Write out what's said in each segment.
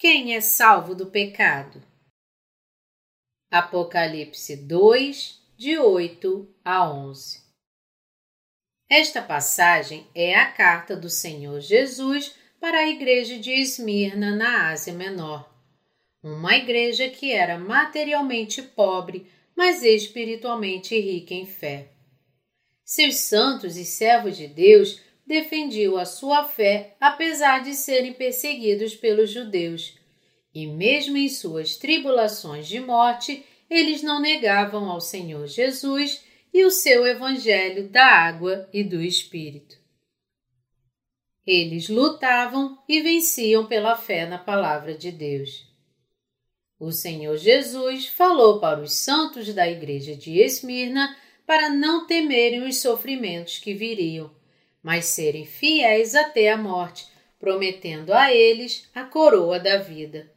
Quem é salvo do pecado? Apocalipse 2, de 8 a 11 Esta passagem é a carta do Senhor Jesus para a igreja de Esmirna, na Ásia Menor. Uma igreja que era materialmente pobre, mas espiritualmente rica em fé. Seus santos e servos de Deus defendiam a sua fé apesar de serem perseguidos pelos judeus. E mesmo em suas tribulações de morte, eles não negavam ao Senhor Jesus e o seu Evangelho da água e do Espírito. Eles lutavam e venciam pela fé na Palavra de Deus. O Senhor Jesus falou para os santos da igreja de Esmirna para não temerem os sofrimentos que viriam mas serem fiéis até a morte, prometendo a eles a coroa da vida.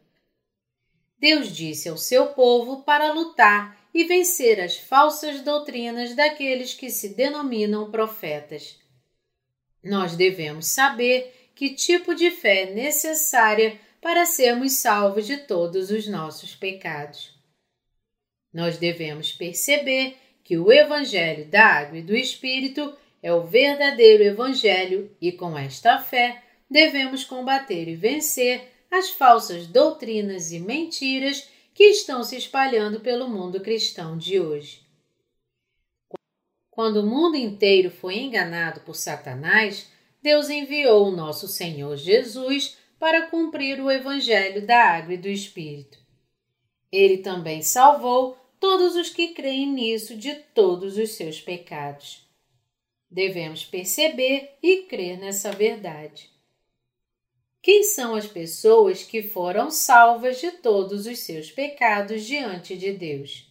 Deus disse ao seu povo para lutar e vencer as falsas doutrinas daqueles que se denominam profetas. Nós devemos saber que tipo de fé é necessária para sermos salvos de todos os nossos pecados. Nós devemos perceber que o Evangelho da Água e do Espírito é o verdadeiro Evangelho e com esta fé devemos combater e vencer as falsas doutrinas e mentiras que estão se espalhando pelo mundo cristão de hoje. Quando o mundo inteiro foi enganado por Satanás, Deus enviou o nosso Senhor Jesus para cumprir o Evangelho da Água e do Espírito. Ele também salvou todos os que creem nisso de todos os seus pecados. Devemos perceber e crer nessa verdade. Quem são as pessoas que foram salvas de todos os seus pecados diante de Deus?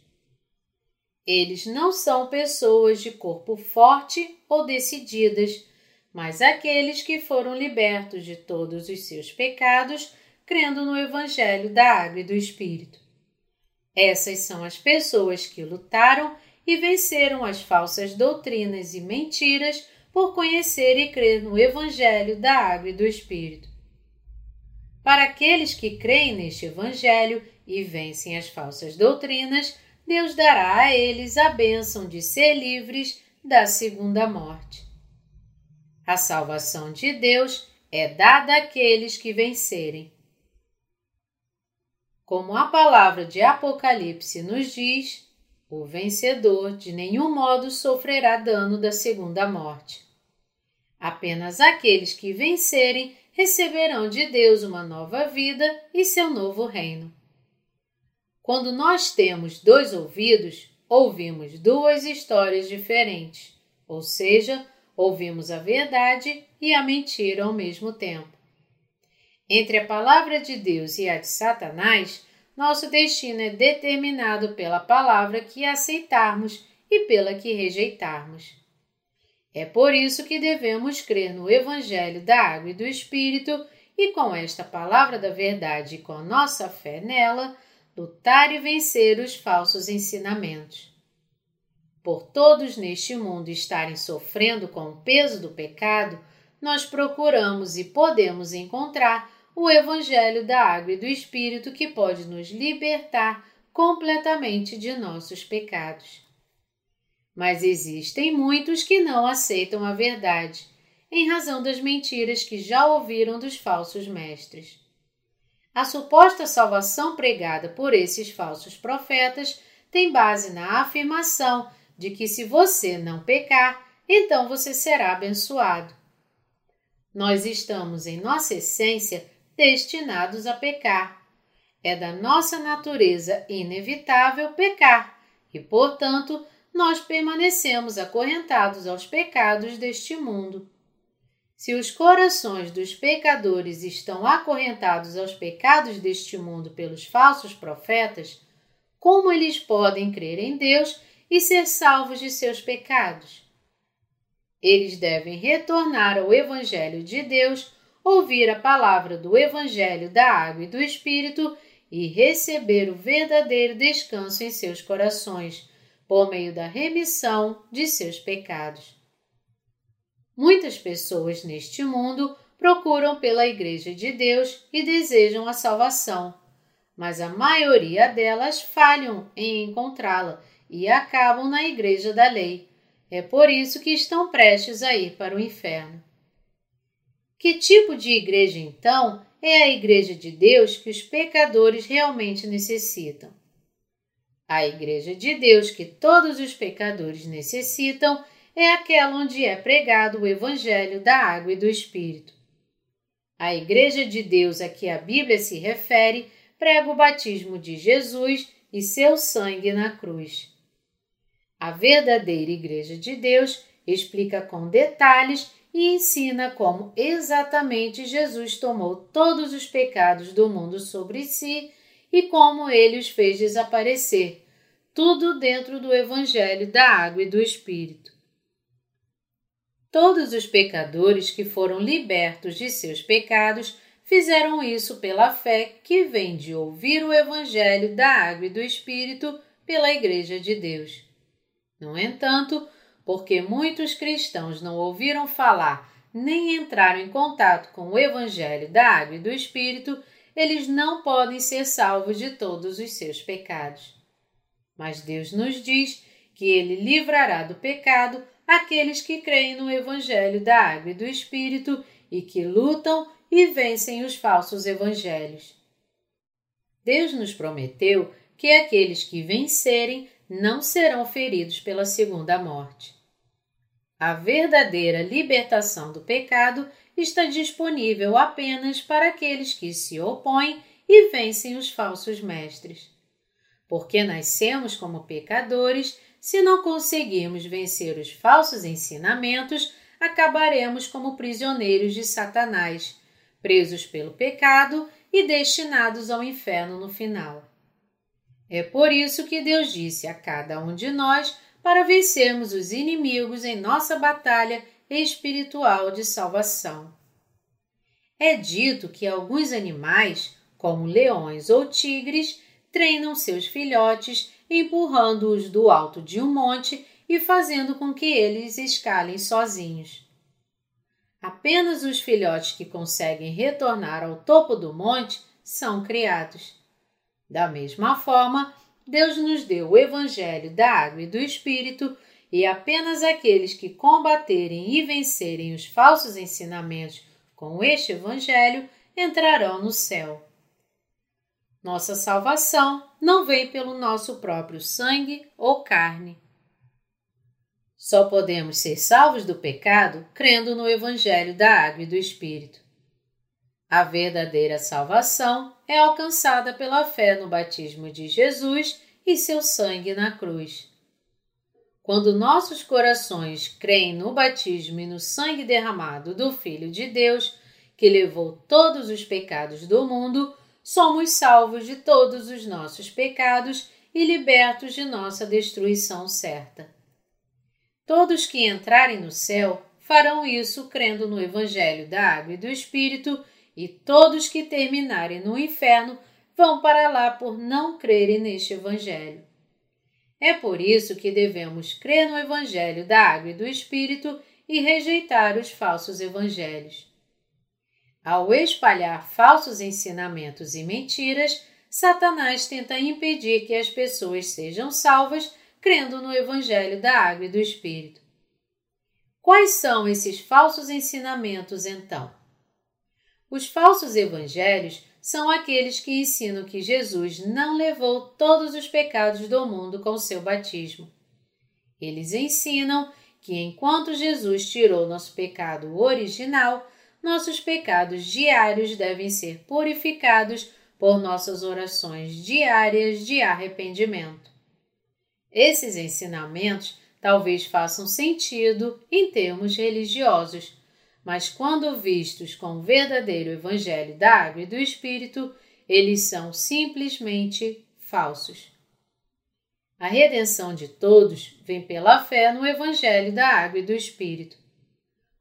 Eles não são pessoas de corpo forte ou decididas, mas aqueles que foram libertos de todos os seus pecados crendo no Evangelho da Água e do Espírito. Essas são as pessoas que lutaram e venceram as falsas doutrinas e mentiras por conhecer e crer no Evangelho da Água e do Espírito. Para aqueles que creem neste Evangelho e vencem as falsas doutrinas, Deus dará a eles a bênção de ser livres da segunda morte. A salvação de Deus é dada àqueles que vencerem. Como a palavra de Apocalipse nos diz, o vencedor de nenhum modo sofrerá dano da segunda morte. Apenas aqueles que vencerem receberão de Deus uma nova vida e seu novo reino. Quando nós temos dois ouvidos, ouvimos duas histórias diferentes, ou seja, ouvimos a verdade e a mentira ao mesmo tempo. Entre a palavra de Deus e a de Satanás, nosso destino é determinado pela palavra que aceitarmos e pela que rejeitarmos. É por isso que devemos crer no Evangelho da Água e do Espírito e, com esta palavra da verdade e com a nossa fé nela, lutar e vencer os falsos ensinamentos. Por todos neste mundo estarem sofrendo com o peso do pecado, nós procuramos e podemos encontrar o Evangelho da Água e do Espírito que pode nos libertar completamente de nossos pecados. Mas existem muitos que não aceitam a verdade, em razão das mentiras que já ouviram dos falsos mestres. A suposta salvação pregada por esses falsos profetas tem base na afirmação de que se você não pecar, então você será abençoado. Nós estamos, em nossa essência, destinados a pecar. É da nossa natureza inevitável pecar e, portanto, nós permanecemos acorrentados aos pecados deste mundo. Se os corações dos pecadores estão acorrentados aos pecados deste mundo pelos falsos profetas, como eles podem crer em Deus e ser salvos de seus pecados? Eles devem retornar ao Evangelho de Deus ouvir a palavra do Evangelho da Água e do Espírito e receber o verdadeiro descanso em seus corações, por meio da remissão de seus pecados. Muitas pessoas neste mundo procuram pela Igreja de Deus e desejam a salvação, mas a maioria delas falham em encontrá-la e acabam na Igreja da Lei. É por isso que estão prestes a ir para o inferno. Que tipo de igreja, então, é a Igreja de Deus que os pecadores realmente necessitam? A Igreja de Deus que todos os pecadores necessitam é aquela onde é pregado o Evangelho da água e do Espírito. A Igreja de Deus a que a Bíblia se refere prega o batismo de Jesus e seu sangue na cruz. A verdadeira Igreja de Deus explica com detalhes e ensina como exatamente Jesus tomou todos os pecados do mundo sobre si e como ele os fez desaparecer, tudo dentro do Evangelho da Água e do Espírito. Todos os pecadores que foram libertos de seus pecados fizeram isso pela fé que vem de ouvir o Evangelho da Água e do Espírito pela Igreja de Deus. No entanto, porque muitos cristãos não ouviram falar nem entraram em contato com o Evangelho da Água e do Espírito, eles não podem ser salvos de todos os seus pecados. Mas Deus nos diz que Ele livrará do pecado aqueles que creem no Evangelho da Água e do Espírito e que lutam e vencem os falsos evangelhos. Deus nos prometeu que aqueles que vencerem não serão feridos pela segunda morte. A verdadeira libertação do pecado está disponível apenas para aqueles que se opõem e vencem os falsos mestres. Porque nascemos como pecadores, se não conseguirmos vencer os falsos ensinamentos, acabaremos como prisioneiros de Satanás, presos pelo pecado e destinados ao inferno no final. É por isso que Deus disse a cada um de nós para vencermos os inimigos em nossa batalha espiritual de salvação. É dito que alguns animais, como leões ou tigres, treinam seus filhotes empurrando-os do alto de um monte e fazendo com que eles escalem sozinhos. Apenas os filhotes que conseguem retornar ao topo do monte são criados. Da mesma forma, Deus nos deu o Evangelho da Água e do Espírito, e apenas aqueles que combaterem e vencerem os falsos ensinamentos com este Evangelho entrarão no céu. Nossa salvação não vem pelo nosso próprio sangue ou carne. Só podemos ser salvos do pecado crendo no Evangelho da Água e do Espírito. A verdadeira salvação é alcançada pela fé no batismo de Jesus e seu sangue na cruz. Quando nossos corações creem no batismo e no sangue derramado do Filho de Deus, que levou todos os pecados do mundo, somos salvos de todos os nossos pecados e libertos de nossa destruição certa. Todos que entrarem no céu farão isso crendo no Evangelho da Água e do Espírito e todos que terminarem no inferno vão para lá por não crerem neste Evangelho. É por isso que devemos crer no Evangelho da Água e do Espírito e rejeitar os falsos evangelhos. Ao espalhar falsos ensinamentos e mentiras, Satanás tenta impedir que as pessoas sejam salvas crendo no Evangelho da Água e do Espírito. Quais são esses falsos ensinamentos, então? Os falsos evangelhos são aqueles que ensinam que Jesus não levou todos os pecados do mundo com seu batismo. Eles ensinam que enquanto Jesus tirou nosso pecado original, nossos pecados diários devem ser purificados por nossas orações diárias de arrependimento. Esses ensinamentos talvez façam sentido em termos religiosos mas quando vistos com o verdadeiro Evangelho da Água e do Espírito, eles são simplesmente falsos. A redenção de todos vem pela fé no Evangelho da Água e do Espírito.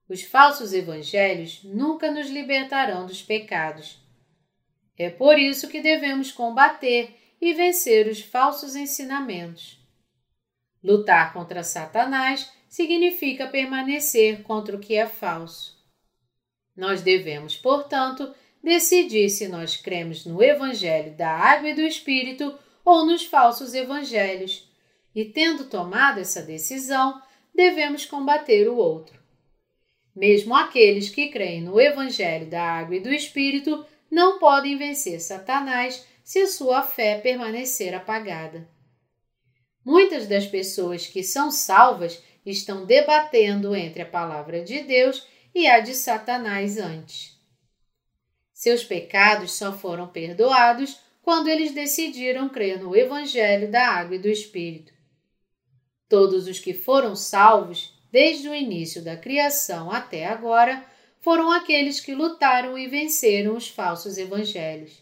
Os falsos evangelhos nunca nos libertarão dos pecados. É por isso que devemos combater e vencer os falsos ensinamentos. Lutar contra Satanás significa permanecer contra o que é falso. Nós devemos, portanto, decidir se nós cremos no Evangelho da Água e do Espírito ou nos falsos evangelhos, e tendo tomado essa decisão, devemos combater o outro. Mesmo aqueles que creem no Evangelho da Água e do Espírito não podem vencer Satanás se a sua fé permanecer apagada. Muitas das pessoas que são salvas estão debatendo entre a palavra de Deus e a de Satanás antes. Seus pecados só foram perdoados quando eles decidiram crer no Evangelho da Água e do Espírito. Todos os que foram salvos, desde o início da criação até agora, foram aqueles que lutaram e venceram os falsos evangelhos.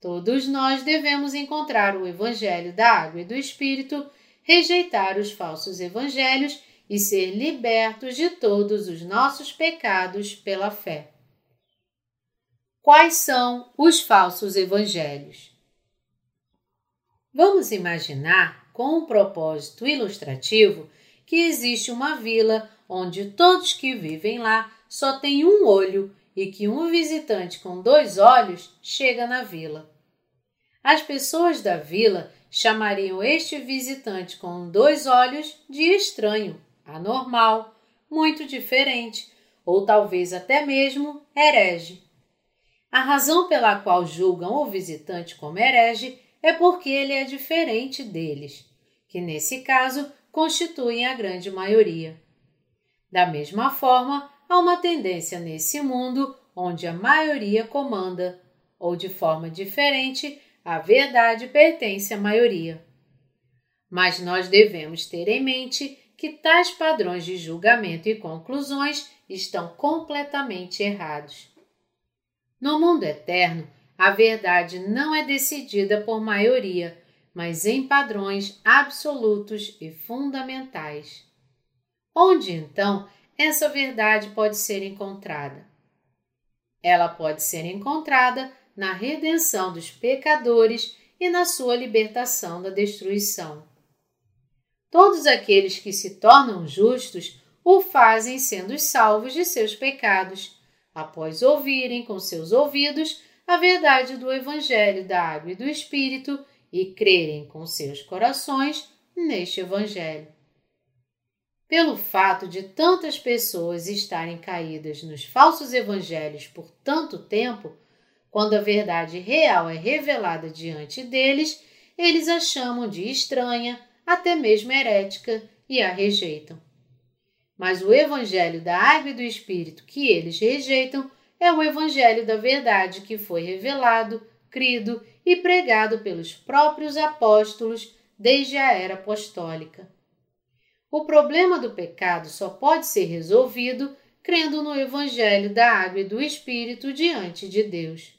Todos nós devemos encontrar o Evangelho da Água e do Espírito, rejeitar os falsos evangelhos e ser libertos de todos os nossos pecados pela fé. Quais são os falsos evangelhos? Vamos imaginar, com um propósito ilustrativo, que existe uma vila onde todos que vivem lá só têm um olho e que um visitante com dois olhos chega na vila. As pessoas da vila chamariam este visitante com dois olhos de estranho, anormal, muito diferente, ou talvez até mesmo herege. A razão pela qual julgam o visitante como herege é porque ele é diferente deles, que nesse caso constituem a grande maioria. Da mesma forma, há uma tendência nesse mundo onde a maioria comanda, ou de forma diferente, a verdade pertence à maioria. Mas nós devemos ter em mente que tais padrões de julgamento e conclusões estão completamente errados. No mundo eterno, a verdade não é decidida por maioria, mas em padrões absolutos e fundamentais. Onde então essa verdade pode ser encontrada? Ela pode ser encontrada na redenção dos pecadores e na sua libertação da destruição. Todos aqueles que se tornam justos o fazem sendo salvos de seus pecados após ouvirem com seus ouvidos a verdade do Evangelho da Água e do Espírito e crerem com seus corações neste Evangelho. Pelo fato de tantas pessoas estarem caídas nos falsos evangelhos por tanto tempo, quando a verdade real é revelada diante deles, eles a chamam de estranha, até mesmo herética, e a rejeitam. Mas o Evangelho da Água e do Espírito que eles rejeitam é o Evangelho da verdade que foi revelado, crido e pregado pelos próprios apóstolos desde a era apostólica. O problema do pecado só pode ser resolvido crendo no Evangelho da Água e do Espírito diante de Deus.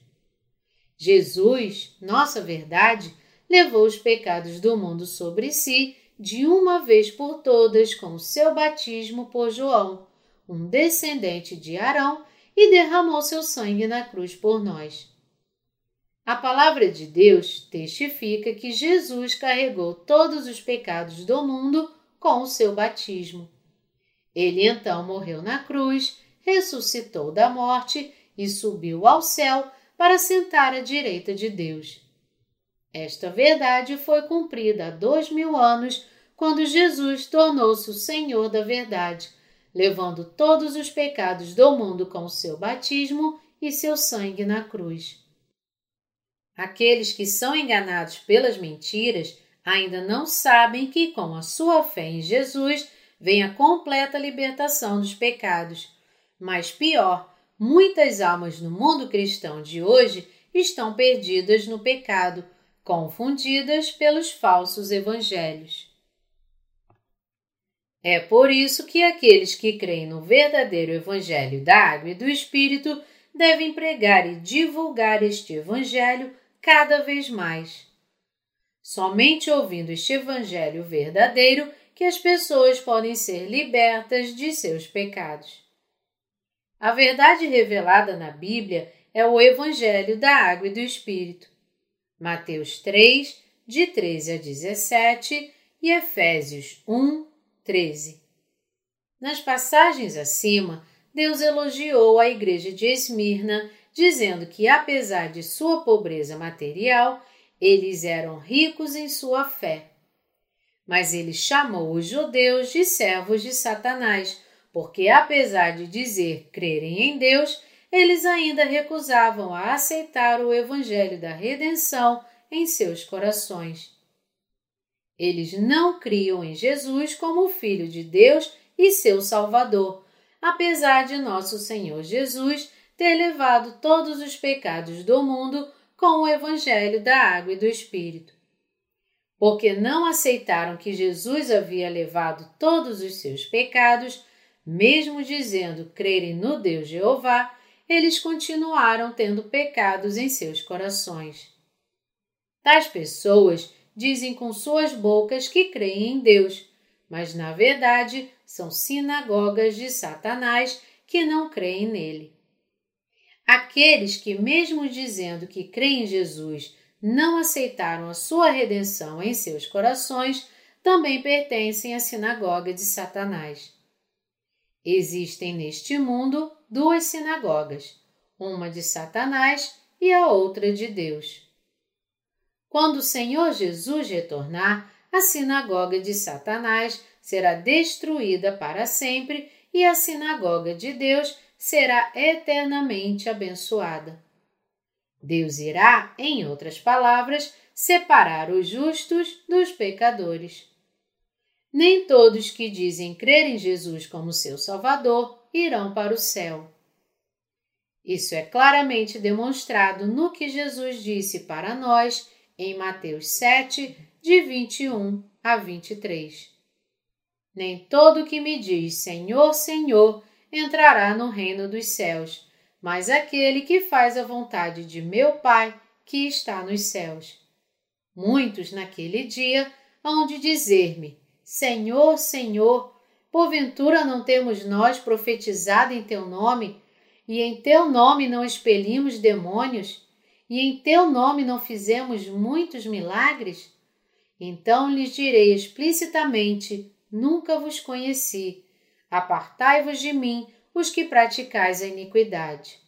Jesus, nossa verdade, levou os pecados do mundo sobre si de uma vez por todas com o seu batismo por João, um descendente de Arão, e derramou seu sangue na cruz por nós. A palavra de Deus testifica que Jesus carregou todos os pecados do mundo com o seu batismo. Ele então morreu na cruz, ressuscitou da morte e subiu ao céu para sentar à direita de Deus. Esta verdade foi cumprida há dois mil anos, quando Jesus tornou-se o Senhor da verdade, levando todos os pecados do mundo com seu batismo e seu sangue na cruz. Aqueles que são enganados pelas mentiras ainda não sabem que, com a sua fé em Jesus, vem a completa libertação dos pecados. Mas pior, muitas almas no mundo cristão de hoje estão perdidas no pecado confundidas pelos falsos evangelhos. É por isso que aqueles que creem no verdadeiro Evangelho da Água e do Espírito devem pregar e divulgar este Evangelho cada vez mais. Somente ouvindo este Evangelho verdadeiro que as pessoas podem ser libertas de seus pecados. A verdade revelada na Bíblia é o Evangelho da Água e do Espírito. Mateus 3, de 13 a 17 e Efésios 1, 13. Nas passagens acima, Deus elogiou a igreja de Esmirna, dizendo que, apesar de sua pobreza material, eles eram ricos em sua fé. Mas ele chamou os judeus de servos de Satanás, porque, apesar de dizer crerem em Deus, eles ainda recusavam a aceitar o evangelho da redenção em seus corações. Eles não criam em Jesus como Filho de Deus e seu Salvador, apesar de nosso Senhor Jesus ter levado todos os pecados do mundo com o Evangelho da Água e do Espírito. Porque não aceitaram que Jesus havia levado todos os seus pecados, mesmo dizendo crerem no Deus Jeová, eles continuaram tendo pecados em seus corações. Tais pessoas dizem com suas bocas que creem em Deus, mas na verdade são sinagogas de Satanás que não creem nele. Aqueles que, mesmo dizendo que creem em Jesus, não aceitaram a sua redenção em seus corações, também pertencem à sinagoga de Satanás. Existem neste mundo duas sinagogas, uma de Satanás e a outra de Deus. Quando o Senhor Jesus retornar, a sinagoga de Satanás será destruída para sempre e a sinagoga de Deus será eternamente abençoada. Deus irá, em outras palavras, separar os justos dos pecadores. Nem todos que dizem crer em Jesus como seu Salvador irão para o céu. Isso é claramente demonstrado no que Jesus disse para nós em Mateus 7, de 21 a 23. Nem todo que me diz Senhor, Senhor entrará no reino dos céus, mas aquele que faz a vontade de meu Pai que está nos céus. Muitos naquele dia hão de dizer-me: Senhor, Senhor, porventura não temos nós profetizado em teu nome, e em teu nome não expelimos demônios? e em teu nome não fizemos muitos milagres? Então lhes direi explicitamente: Nunca vos conheci. Apartai-vos de mim, os que praticais a iniquidade.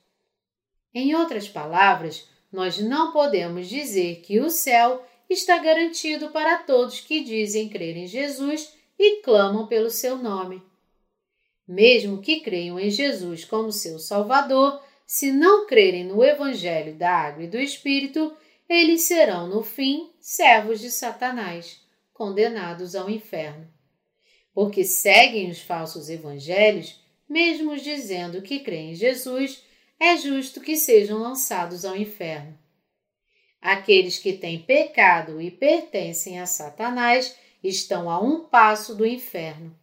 Em outras palavras, nós não podemos dizer que o céu está garantido para todos que dizem crer em Jesus e clamam pelo seu nome. Mesmo que creiam em Jesus como seu Salvador, se não crerem no Evangelho da Água e do Espírito, eles serão, no fim, servos de Satanás, condenados ao inferno. Porque seguem os falsos evangelhos, mesmo dizendo que creem em Jesus, é justo que sejam lançados ao inferno. Aqueles que têm pecado e pertencem a Satanás estão a um passo do inferno.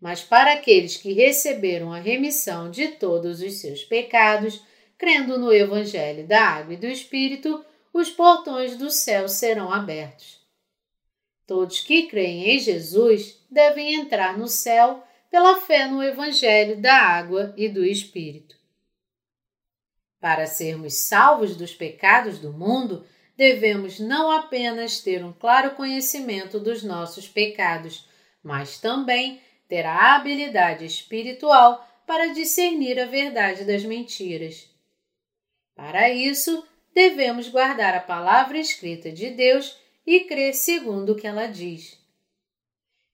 Mas para aqueles que receberam a remissão de todos os seus pecados, crendo no Evangelho da Água e do Espírito, os portões do céu serão abertos. Todos que creem em Jesus devem entrar no céu pela fé no Evangelho da Água e do Espírito. Para sermos salvos dos pecados do mundo, devemos não apenas ter um claro conhecimento dos nossos pecados, mas também ter a habilidade espiritual para discernir a verdade das mentiras. Para isso, devemos guardar a palavra escrita de Deus e crer segundo o que ela diz.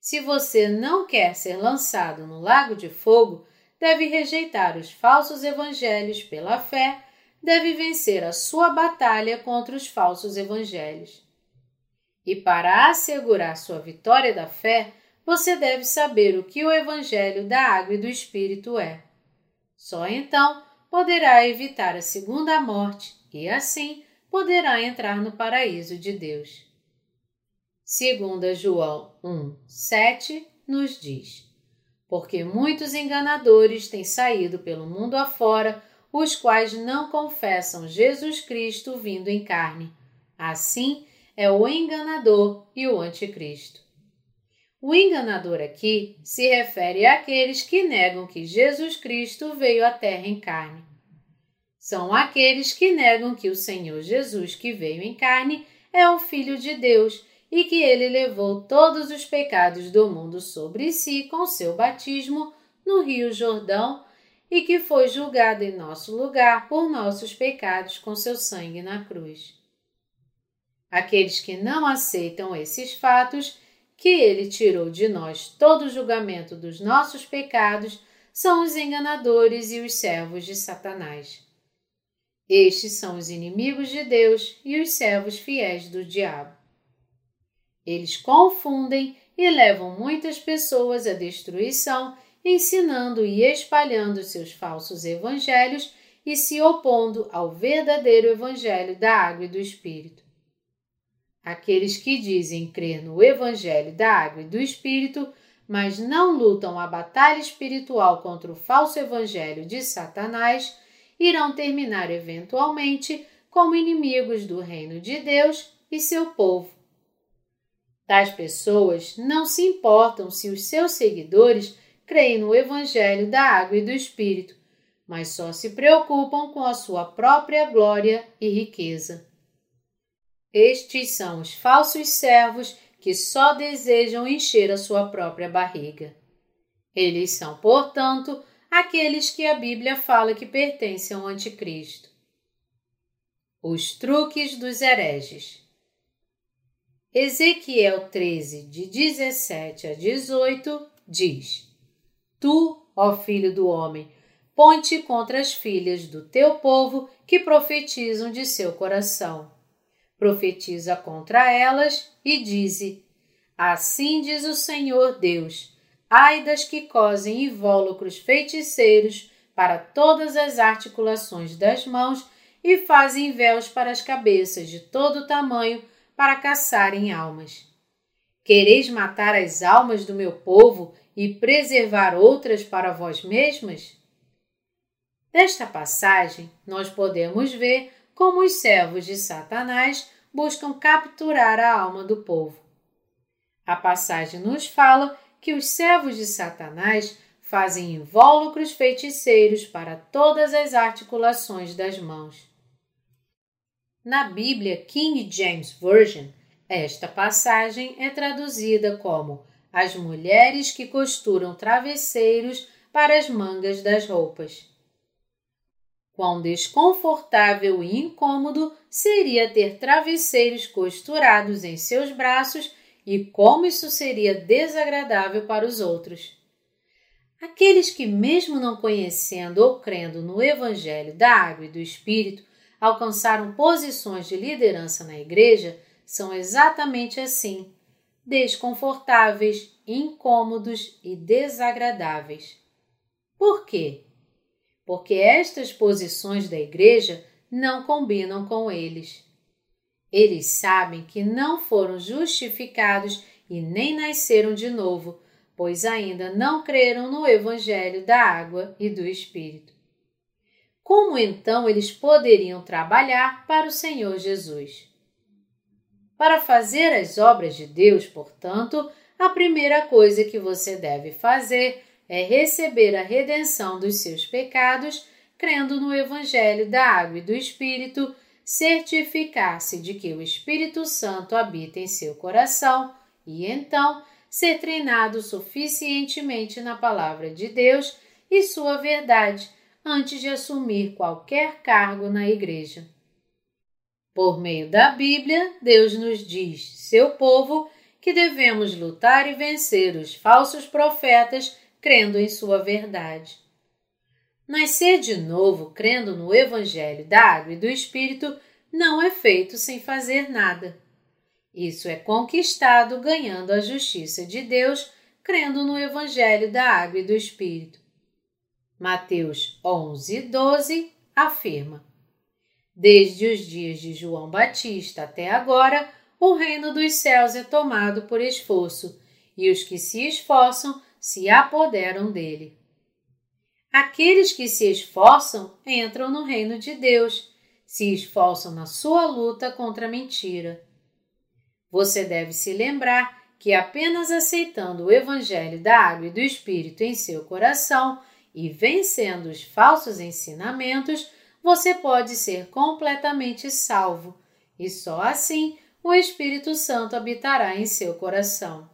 Se você não quer ser lançado no lago de fogo, deve rejeitar os falsos evangelhos pela fé, deve vencer a sua batalha contra os falsos evangelhos. E para assegurar sua vitória da fé, você deve saber o que o Evangelho da Água e do Espírito é. Só então poderá evitar a segunda morte e, assim, poderá entrar no paraíso de Deus. Segunda João 1, 7 nos diz: Porque muitos enganadores têm saído pelo mundo afora, os quais não confessam Jesus Cristo vindo em carne. Assim é o enganador e o anticristo. O enganador aqui se refere àqueles que negam que Jesus Cristo veio à Terra em carne. São aqueles que negam que o Senhor Jesus que veio em carne é o Filho de Deus e que ele levou todos os pecados do mundo sobre si com seu batismo no Rio Jordão e que foi julgado em nosso lugar por nossos pecados com seu sangue na cruz. Aqueles que não aceitam esses fatos, que ele tirou de nós todo o julgamento dos nossos pecados, são os enganadores e os servos de Satanás. Estes são os inimigos de Deus e os servos fiéis do diabo. Eles confundem e levam muitas pessoas à destruição, ensinando e espalhando seus falsos evangelhos e se opondo ao verdadeiro evangelho da água e do Espírito. Aqueles que dizem crer no evangelho da água e do Espírito, mas não lutam a batalha espiritual contra o falso evangelho de Satanás, irão terminar eventualmente como inimigos do reino de Deus e seu povo. Tais pessoas não se importam se os seus seguidores creem no Evangelho da Água e do Espírito, mas só se preocupam com a sua própria glória e riqueza. Estes são os falsos servos que só desejam encher a sua própria barriga. Eles são, portanto, aqueles que a Bíblia fala que pertencem ao Anticristo. Os truques dos hereges. Ezequiel 13, de 17 a 18, diz: Tu, ó filho do homem, ponte contra as filhas do teu povo que profetizam de seu coração. Profetiza contra elas e dize: Assim diz o Senhor Deus: Ai das que cosem invólucros feiticeiros para todas as articulações das mãos e fazem véus para as cabeças de todo tamanho para caçarem almas. Quereis matar as almas do meu povo e preservar outras para vós mesmas? Desta passagem, nós podemos ver como os servos de Satanás buscam capturar a alma do povo. A passagem nos fala que os servos de Satanás fazem invólucros feiticeiros para todas as articulações das mãos. Na Bíblia King James Version, esta passagem é traduzida como as mulheres que costuram travesseiros para as mangas das roupas. Quão desconfortável e incômodo seria ter travesseiros costurados em seus braços e como isso seria desagradável para os outros. Aqueles que, mesmo não conhecendo ou crendo no Evangelho da Água e do Espírito, alcançaram posições de liderança na igreja são exatamente assim: desconfortáveis, incômodos e desagradáveis. Por quê? Porque estas posições da igreja não combinam com eles. Eles sabem que não foram justificados e nem nasceram de novo, pois ainda não creram no Evangelho da água e do Espírito. Como então eles poderiam trabalhar para o Senhor Jesus? Para fazer as obras de Deus, portanto, a primeira coisa que você deve fazer é receber a redenção dos seus pecados, crendo no Evangelho da Água e do Espírito, certificar-se de que o Espírito Santo habita em seu coração e então ser treinado suficientemente na Palavra de Deus e sua verdade antes de assumir qualquer cargo na Igreja. Por meio da Bíblia, Deus nos diz, seu povo, que devemos lutar e vencer os falsos profetas crendo em sua verdade. Nascer de novo crendo no Evangelho da Água e do Espírito não é feito sem fazer nada. Isso é conquistado ganhando a justiça de Deus crendo no Evangelho da Água e do Espírito. Mateus 11, 12 afirma: Desde os dias de João Batista até agora, o reino dos céus é tomado por esforço, e os que se esforçam se apoderam dele. Aqueles que se esforçam entram no reino de Deus, se esforçam na sua luta contra a mentira. Você deve se lembrar que apenas aceitando o Evangelho da Água e do Espírito em seu coração e vencendo os falsos ensinamentos, você pode ser completamente salvo, e só assim o Espírito Santo habitará em seu coração.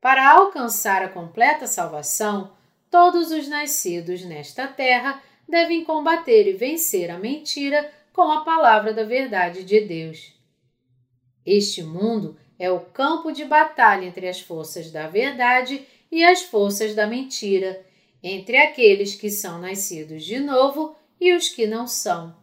Para alcançar a completa salvação, todos os nascidos nesta terra devem combater e vencer a mentira com a palavra da verdade de Deus. Este mundo é o campo de batalha entre as forças da verdade e as forças da mentira, entre aqueles que são nascidos de novo e os que não são.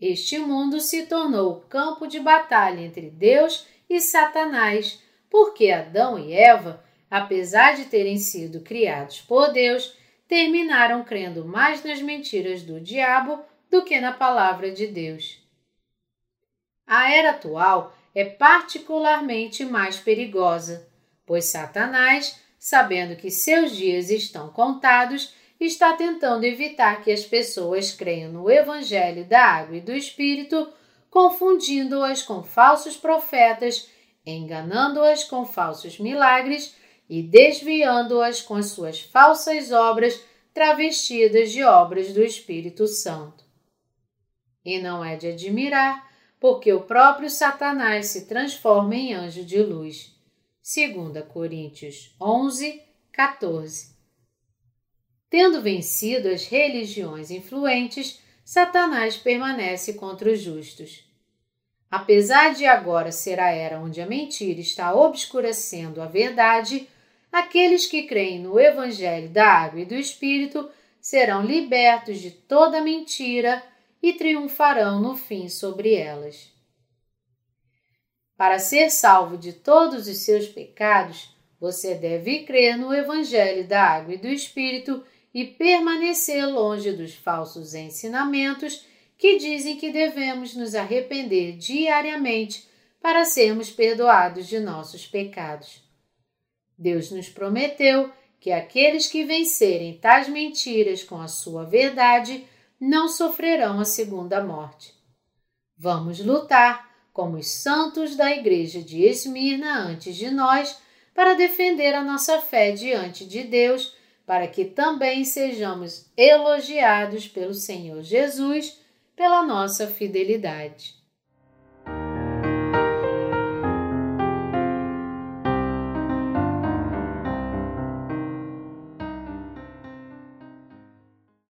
Este mundo se tornou campo de batalha entre Deus e Satanás, porque Adão e Eva, apesar de terem sido criados por Deus, terminaram crendo mais nas mentiras do diabo do que na palavra de Deus. A era atual é particularmente mais perigosa, pois Satanás, sabendo que seus dias estão contados, está tentando evitar que as pessoas creiam no Evangelho da Água e do Espírito, confundindo-as com falsos profetas, enganando-as com falsos milagres e desviando-as com as suas falsas obras travestidas de obras do Espírito Santo. E não é de admirar, porque o próprio Satanás se transforma em anjo de luz. 2 Coríntios 11, 14 Tendo vencido as religiões influentes, Satanás permanece contra os justos. Apesar de agora ser a era onde a mentira está obscurecendo a verdade, aqueles que creem no Evangelho da Água e do Espírito serão libertos de toda mentira e triunfarão no fim sobre elas. Para ser salvo de todos os seus pecados, você deve crer no Evangelho da Água e do Espírito e permanecer longe dos falsos ensinamentos que dizem que devemos nos arrepender diariamente para sermos perdoados de nossos pecados. Deus nos prometeu que aqueles que vencerem tais mentiras com a sua verdade não sofrerão a segunda morte. Vamos lutar como os santos da igreja de Esmirna antes de nós para defender a nossa fé diante de Deus para que também sejamos elogiados pelo Senhor Jesus pela nossa fidelidade.